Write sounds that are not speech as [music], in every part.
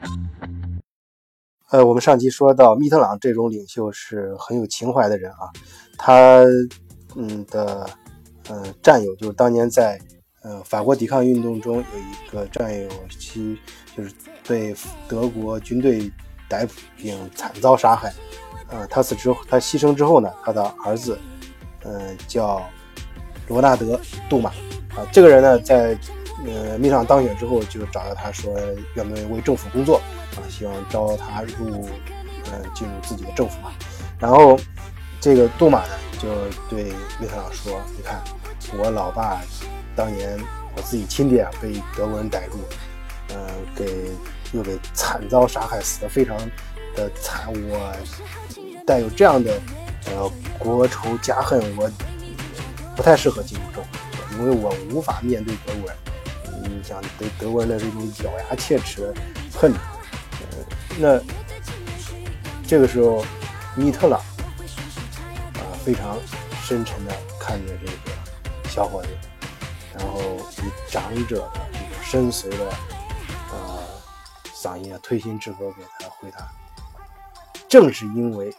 [laughs] 呃，我们上期说到密特朗这种领袖是很有情怀的人啊，他嗯的呃战友就是当年在呃法国抵抗运动中有一个战友其就是被德国军队逮捕并惨遭杀害，呃，他死之后他牺牲之后呢，他的儿子嗯叫罗纳德·杜马。啊，这个人呢在呃密特朗当选之后就找到他说愿不愿意为政府工作。啊，希望招他入，嗯，进入自己的政府嘛。然后，这个杜马呢，就对密特朗说：“你看，我老爸当年我自己亲爹被德国人逮住，嗯，给又给惨遭杀害，死的非常的惨。我带有这样的呃国仇家恨，我不太适合进入政府，因为我无法面对德国人。你想，对德国人的这种咬牙切齿的恨。”那这个时候，米特朗啊非常深沉的看着这个小伙子，然后以长者的这种深邃的呃嗓音啊，推心置腹给他回答：正是因为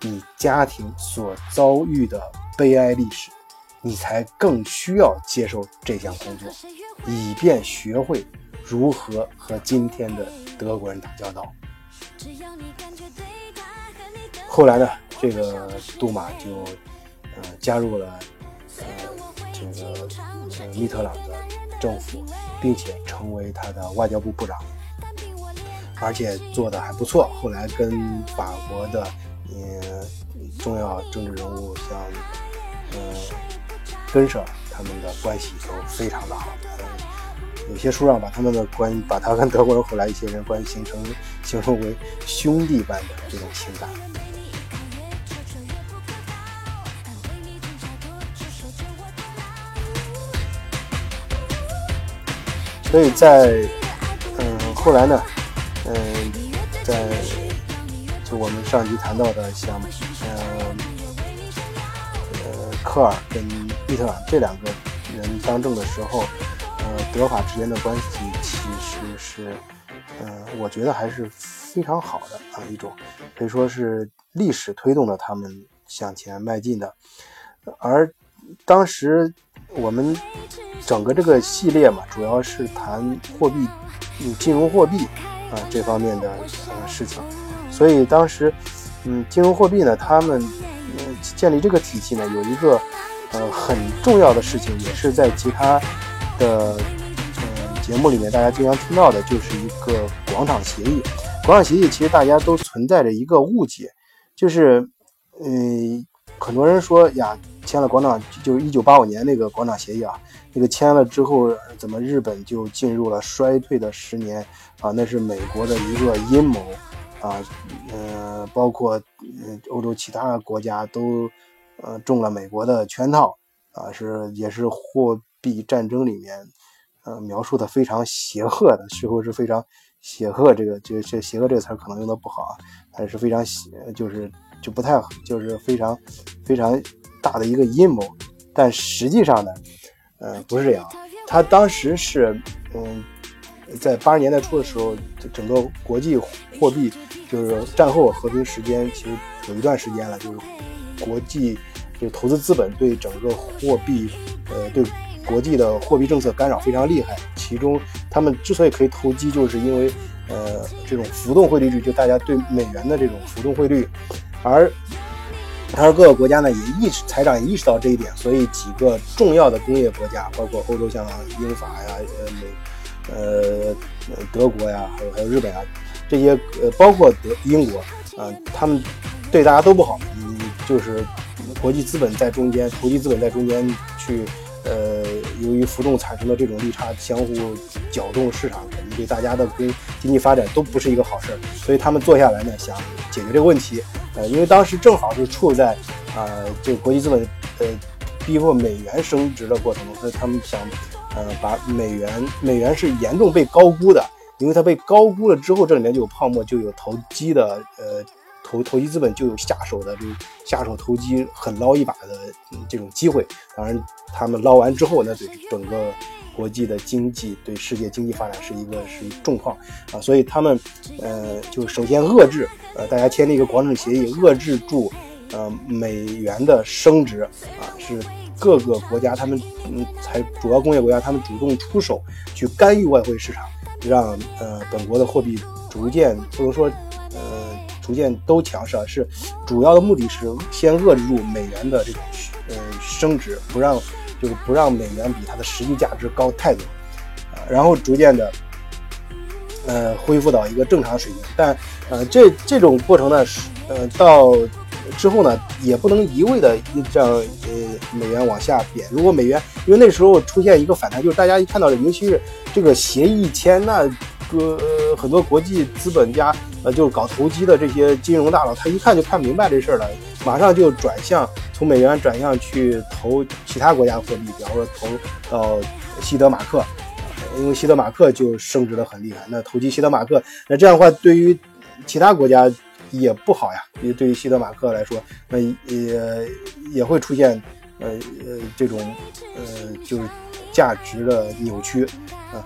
你家庭所遭遇的悲哀历史，你才更需要接受这项工作，以便学会如何和今天的德国人打交道。后来呢，这个杜马就呃加入了呃这个呃密特朗的政府，并且成为他的外交部部长，而且做的还不错。后来跟法国的呃重要政治人物像呃根舍他们的关系都非常的好。有些书上把他们的关，把他跟德国人后来一些人关系形成形容为兄弟般的这种情感。所以在嗯后来呢，嗯在就我们上集谈到的像嗯科尔跟伊特尔这两个人当政的时候。呃德法之间的关系其实是，嗯，我觉得还是非常好的啊，一种可以说是历史推动了他们向前迈进的。而当时我们整个这个系列嘛，主要是谈货币、金融货币啊这方面的呃事情，所以当时，嗯，金融货币呢，他们呃建立这个体系呢，有一个呃很重要的事情，也是在其他的呃。节目里面大家经常听到的就是一个广场协议。广场协议其实大家都存在着一个误解，就是，嗯，很多人说呀，签了广场就是一九八五年那个广场协议啊，那个签了之后，怎么日本就进入了衰退的十年啊？那是美国的一个阴谋啊，呃，包括嗯欧洲其他国家都呃中了美国的圈套啊，是也是货币战争里面。呃，描述的非常邪恶的，似乎是非常邪恶。这个，这这邪恶这个词可能用的不好啊，但是非常邪，就是就不太，就是非常非常大的一个阴谋。但实际上呢，呃，不是这样。他当时是，嗯，在八十年代初的时候，整个国际货币就是战后和平时间，其实有一段时间了，就是国际就投资资本对整个货币，呃，对。国际的货币政策干扰非常厉害，其中他们之所以可以投机，就是因为呃这种浮动汇率，就大家对美元的这种浮动汇率，而而各个国家呢也意识财长也意识到这一点，所以几个重要的工业国家，包括欧洲像英法呀、呃美呃德国呀，还有还有日本啊这些呃包括德英国啊，他们对大家都不好，嗯，就是国际资本在中间，投机资本在中间去。呃，由于浮动产生的这种利差相互搅动市场，肯定对大家的跟经济发展都不是一个好事儿。所以他们坐下来呢，想解决这个问题。呃，因为当时正好是处在啊，这个国际资本呃逼迫美元升值的过程中，所以他们想呃把美元美元是严重被高估的，因为它被高估了之后，这里面就有泡沫，就有投机的呃投投机资本就有下手的这下手投机狠捞一把的这种机会。当然，他们捞完之后，那对整个国际的经济、对世界经济发展是一个是重创啊。所以他们呃，就首先遏制呃，大家签了一个广场协议，遏制住呃美元的升值啊，是各个国家他们嗯，才主要工业国家他们主动出手去干预外汇市场，让呃本国的货币逐渐不能说呃。逐渐都强势啊，是主要的目的是先遏制住美元的这种呃升值，不让就是不让美元比它的实际价值高太多，啊，然后逐渐的呃恢复到一个正常水平。但呃这这种过程呢是，呃到之后呢，也不能一味的让呃美元往下贬。如果美元因为那时候出现一个反弹，就是大家一看到，尤其是这个协议签那。个很多国际资本家，呃，就是搞投机的这些金融大佬，他一看就看明白这事儿了，马上就转向从美元转向去投其他国家货币，比方说投到西德马克，因为西德马克就升值的很厉害。那投机西德马克，那这样的话对于其他国家也不好呀，因为对于西德马克来说，那也也会出现呃呃这种呃就是价值的扭曲。啊，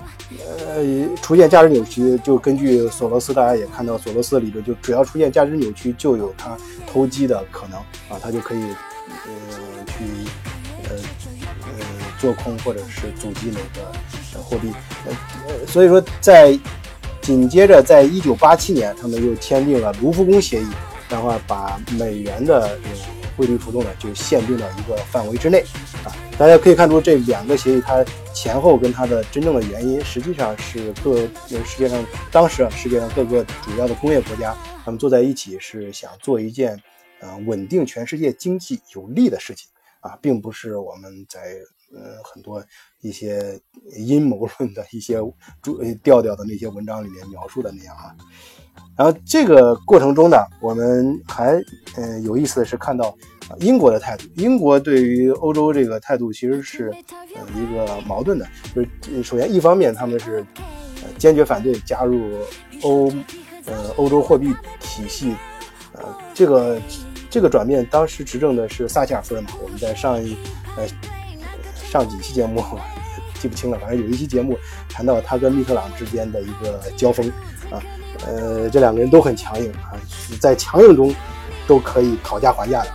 呃，出现价值扭曲，就根据索罗斯，大家也看到索罗斯的理论，就只要出现价值扭曲，就有他投机的可能啊，他就可以呃去呃呃做空或者是阻击那个货币，呃，所以说在紧接着在一九八七年，他们又签订了卢浮宫协议，然后把美元的汇率浮动呢就限定到一个范围之内啊，大家可以看出这两个协议它。前后跟它的真正的原因，实际上是各世界上当时啊世界上各个主要的工业国家，他们坐在一起是想做一件，呃稳定全世界经济有利的事情啊，并不是我们在呃很多一些阴谋论的一些主调调的那些文章里面描述的那样啊。然后这个过程中呢，我们还嗯有意思的是看到。英国的态度，英国对于欧洲这个态度其实是呃一个矛盾的，就是首先一方面他们是坚决反对加入欧呃欧洲货币体系，呃这个这个转变当时执政的是撒切尔夫人嘛，我们在上一呃上几期节目 [laughs] 记不清了，反正有一期节目谈到他跟密特朗之间的一个交锋啊，呃这两个人都很强硬啊，在强硬中都可以讨价还价的。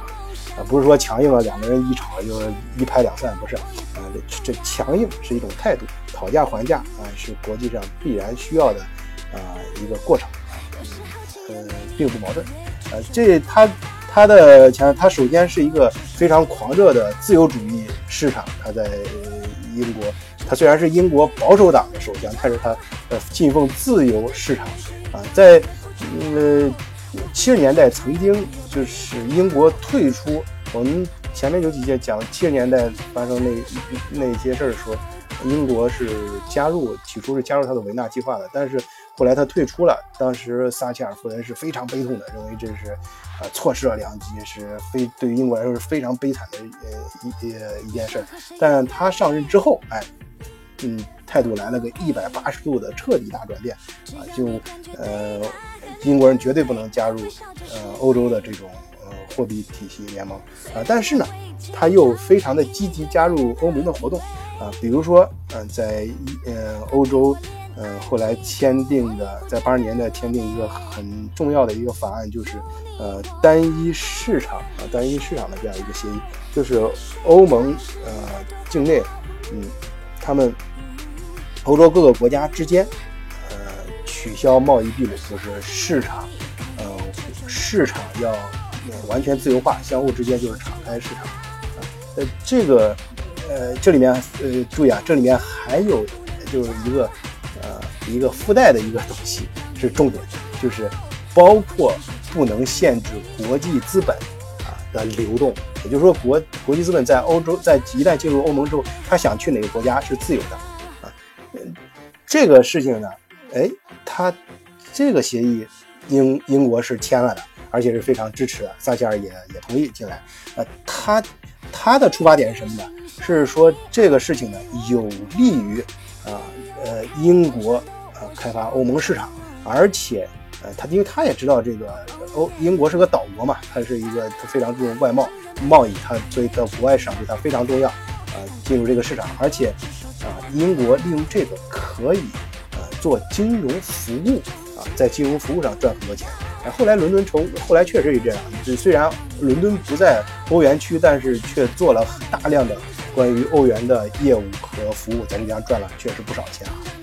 啊，不是说强硬了，两个人一吵就一拍两散，不是，啊，这强硬是一种态度，讨价还价啊，是国际上必然需要的啊一个过程，呃，并不矛盾，呃，这他他的强，他首先是一个非常狂热的自由主义市场，他在英国，他虽然是英国保守党的首相，但是他呃信奉自由市场啊，在呃。七十年代曾经就是英国退出，我们前面有几节讲七十年代发生那那些事儿，说英国是加入，起初是加入他的维纳计划的，但是后来他退出了。当时撒切尔夫人是非常悲痛的，认为这是呃错失了良机，是非对于英国来说是非常悲惨的呃一呃一件事。但他上任之后，哎，嗯，态度来了个一百八十度的彻底大转变啊，就呃。英国人绝对不能加入，呃，欧洲的这种呃货币体系联盟啊，但是呢，他又非常的积极加入欧盟的活动啊，比如说，嗯，在呃欧洲，呃后来签订的，在八十年代签订一个很重要的一个法案，就是呃单一市场啊单一市场的这样一个协议，就是欧盟呃境内，嗯，他们欧洲各个国家之间呃。取消贸易壁垒，就是市场，呃，市场要完全自由化，相互之间就是敞开市场。呃，这个，呃，这里面，呃，注意啊，这里面还有就是一个，一个附带的一个东西是重点，就是包括不能限制国际资本啊的流动，也就是说，国国际资本在欧洲在一旦进入欧盟之后，他想去哪个国家是自由的啊。这个事情呢，哎。他这个协议，英英国是签了的，而且是非常支持的，撒切尔也也同意进来。呃，他他的出发点是什么呢？是说这个事情呢有利于啊呃英国呃开发欧盟市场，而且呃，他因为他也知道这个欧英国是个岛国嘛，它是一个它非常注重外贸贸易，它所以到国外市场对它非常重要，啊，进入这个市场，而且啊，英国利用这个可以呃做金融服务啊，在金融服务上赚很多钱。哎，后来伦敦成，后来确实是这样，就虽然 [laughs] 伦敦不在欧元区，但是却做了大量的关于欧元的业务和服务，咱家赚了确实不少钱啊。